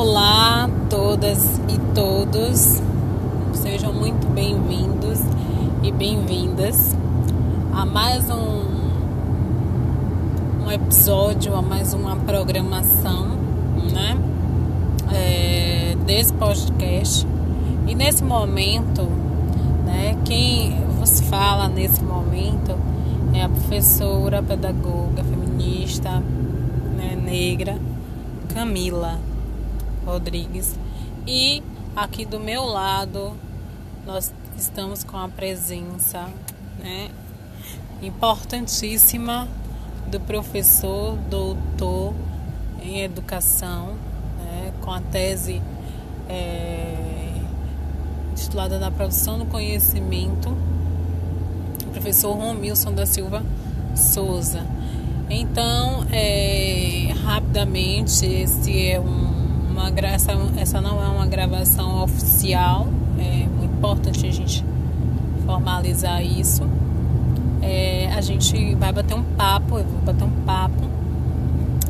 Olá, todas e todos, sejam muito bem-vindos e bem-vindas a mais um, um episódio, a mais uma programação, né? É, desse podcast. E nesse momento, né? Quem vos fala nesse momento é a professora, pedagoga, feminista, né, negra, Camila. Rodrigues. E aqui do meu lado nós estamos com a presença né, importantíssima do professor doutor em educação, né, com a tese é, titulada na produção do conhecimento, o professor Romilson da Silva Souza. Então, é, rapidamente, esse é um uma essa, essa não é uma gravação oficial, é muito importante a gente formalizar isso. É, a gente vai bater um papo, eu vou bater um papo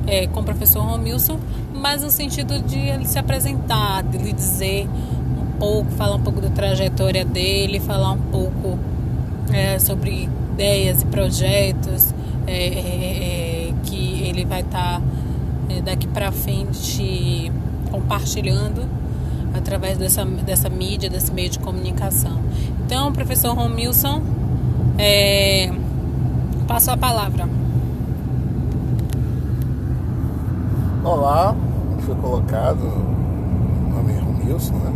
é, com o professor Romilson, mas no sentido de ele se apresentar, de lhe dizer um pouco, falar um pouco da trajetória dele, falar um pouco é, sobre ideias e projetos é, é, é que ele vai estar tá, daqui para frente compartilhando através dessa, dessa mídia, desse meio de comunicação. Então, professor Romilson, é, passo a palavra. Olá, foi colocado, meu nome é Romilson, né?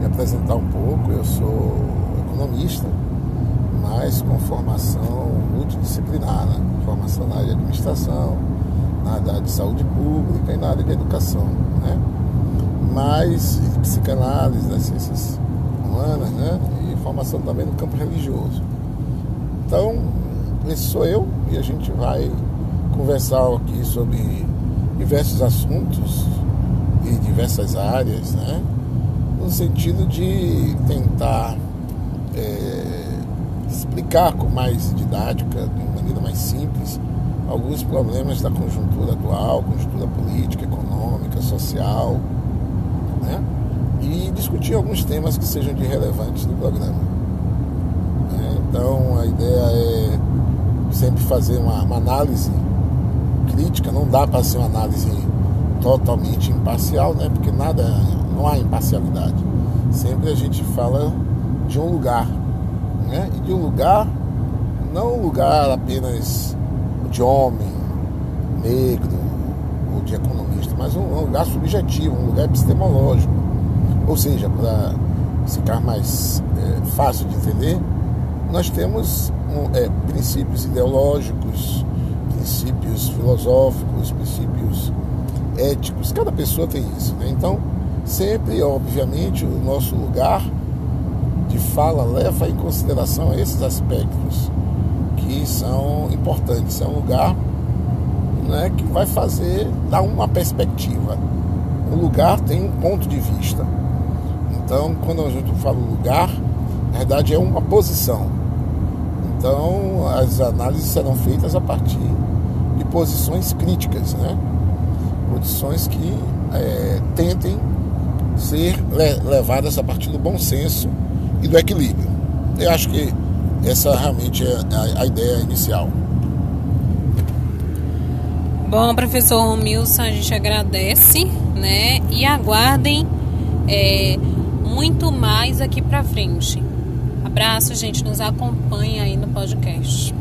Me apresentar um pouco, eu sou economista, mas com formação multidisciplinar, né? formação na área de administração, na área de saúde pública e na área de educação, né? Mas psicanálise das ciências humanas, né? E formação também no campo religioso. Então, esse sou eu e a gente vai conversar aqui sobre diversos assuntos e diversas áreas, né? No sentido de tentar é, explicar com mais didática, de maneira mais simples, alguns problemas da conjuntura atual, conjuntura política, econômica, social, né? e discutir alguns temas que sejam de relevantes do programa. É, então a ideia é sempre fazer uma, uma análise crítica, não dá para ser uma análise totalmente imparcial, né? porque nada, não há imparcialidade. Sempre a gente fala de um lugar, né? e de um lugar, não um lugar apenas de homem, negro ou de economista, mas um, lugar subjetivo, um lugar epistemológico. Ou seja, para ficar mais é, fácil de entender, nós temos um, é, princípios ideológicos, princípios filosóficos, princípios éticos, cada pessoa tem isso. Né? Então, sempre, obviamente, o nosso lugar de fala leva em consideração esses aspectos são importantes. É um lugar né, que vai fazer, dar uma perspectiva. O lugar tem um ponto de vista. Então, quando a gente fala lugar, na verdade é uma posição. Então, as análises serão feitas a partir de posições críticas, né? Posições que é, tentem ser levadas a partir do bom senso e do equilíbrio. Eu acho que essa realmente é a, ideia inicial. Bom, professor Romilson, a gente agradece, né? E aguardem é, muito mais aqui para frente. Abraço, gente. Nos acompanha aí no podcast.